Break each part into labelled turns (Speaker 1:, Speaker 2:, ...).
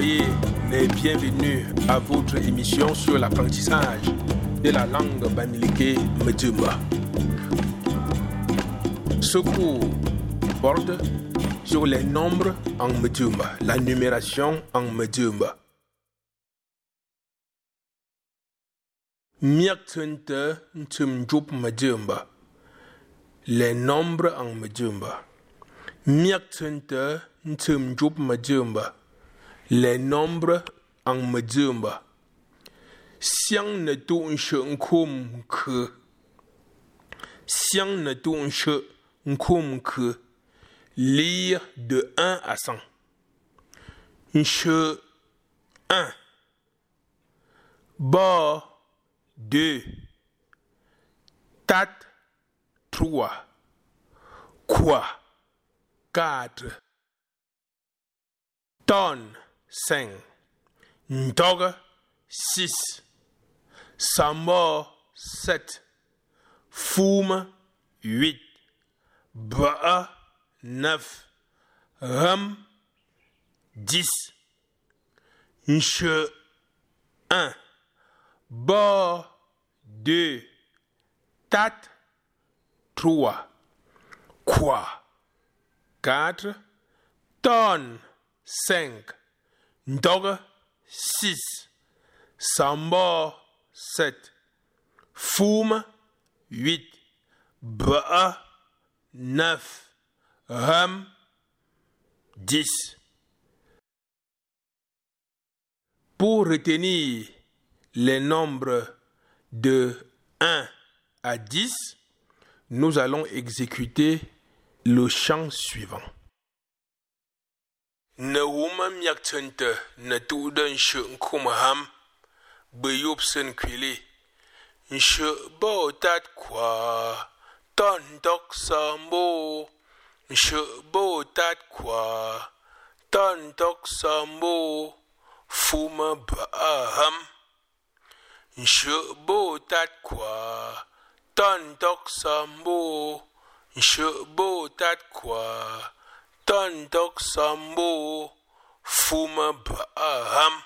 Speaker 1: bienvenue à votre émission sur l'apprentissage de la langue bamileke Medjumba. Ce cours porte sur les nombres en Medjumba, la numération en Medjumba, les nombres en Medjumba. Les nombres en Medjumba. Xiang ne tu nshe nkum ke. Xiang ne tu nshe nkum ke. Lire de 1 à 100. Nshe 1. Ba 2. Tat 3. Quoi 4. Tonne 5. Ndog 6. Samba 7. Foum 8. Ba 9. Ram 10. Nche 1. Ba 2. Tat 3. Quoi 4. Tonne 5. Ndog 6. Samba 7. Foum 8. Ba 9. Ram 10. Pour retenir les nombres de 1 à 10, nous allons exécuter le chant suivant. Nauma myaktsanta na tudan shi kuma ham bayubsan kwile shi bautat kwa ton dok sambo shi bautat kwa ton dok sambo fuma ba'aham shi bautat kwa ton dok sambo shi bautat kwa Tantak Sambo Fuma Braham.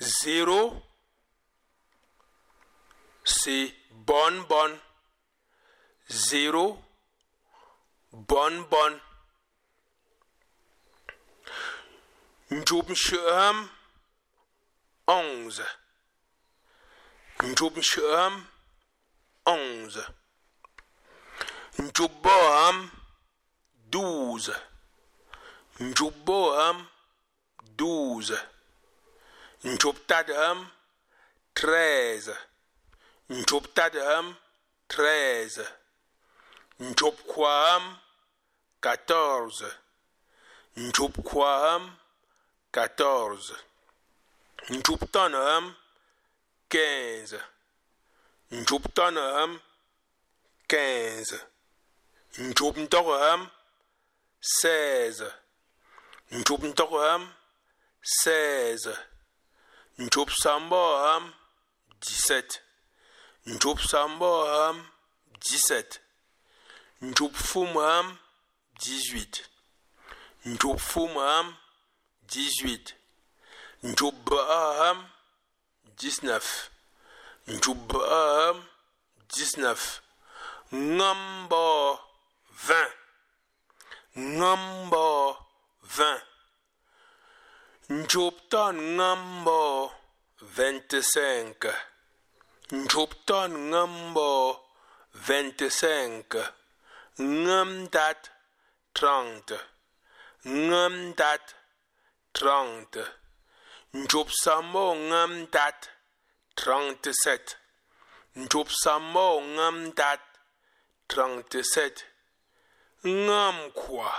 Speaker 1: Zéro, c'est bonne bonne. Zéro, bonne bonne. Njubenschuham, onze. Njubenschuham, 11. Njoboam, 12. Njoboam, 12. Njobtadam, 13. Njobtadam, 13. Njobquam, 14. Njobquam, 14. Njobtanam, 15. Ndjoub Tonham, 15. Ndjoub Ntorham, 16. Ndjoub Ntorham, 16. Ndjoub Samboham, 17. Ndjoub Samboham, 17. Ndjoub Fumham, 18. Ndjoub Fumham, 18. Ndjoub Baaham, 19. Ndjoubam 19. Ngamba 20. Ngamba 20. Njoptan Ngamba 25. Njoptan Ngamba 25. Ngamdat 30. Ngamdat 30. Njopsambo Ngamdat 30. 37 Njopsambo Ngamdat 37 Ngamkwa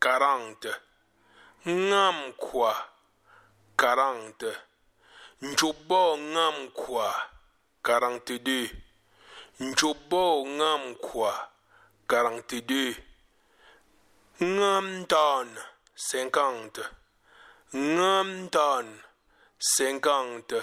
Speaker 1: 40 ngam kwa 40 njobo ngam kwa 42 njobo ngam kwa 42 ngam don 50 ngam don 50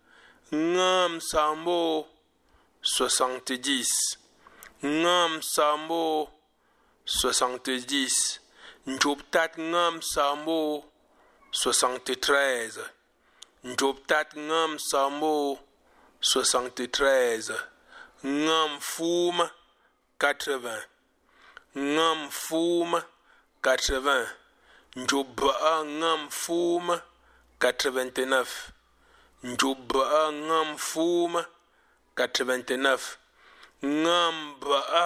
Speaker 1: 60. Njub kwa ngam doge, 64. Njub kwa ngam doge, 64. Ngam sambo, 70. Ngam sambo, 70. Njub tat ngam sambo, 73. Njub tat ngam sambo, 73. Ngam fuma, 80. Ngam fuma, 80. Njub ba'a ngam fuma, 89. Njub ba'a ngam fuma, 89. Ngam ba'a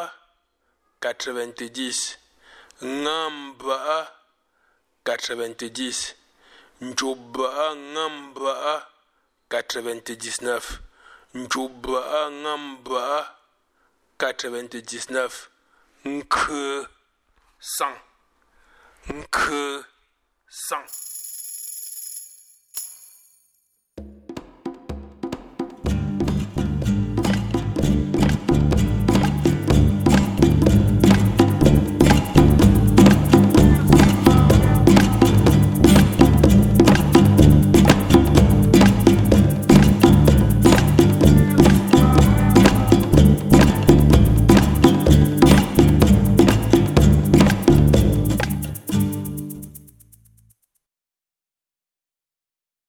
Speaker 1: 90. Ngam ba'a 90. Njub ba'a ngam ba'a 99. Njub ba'a ngam ba'a 99. Nkhe 100. Nkhe 100.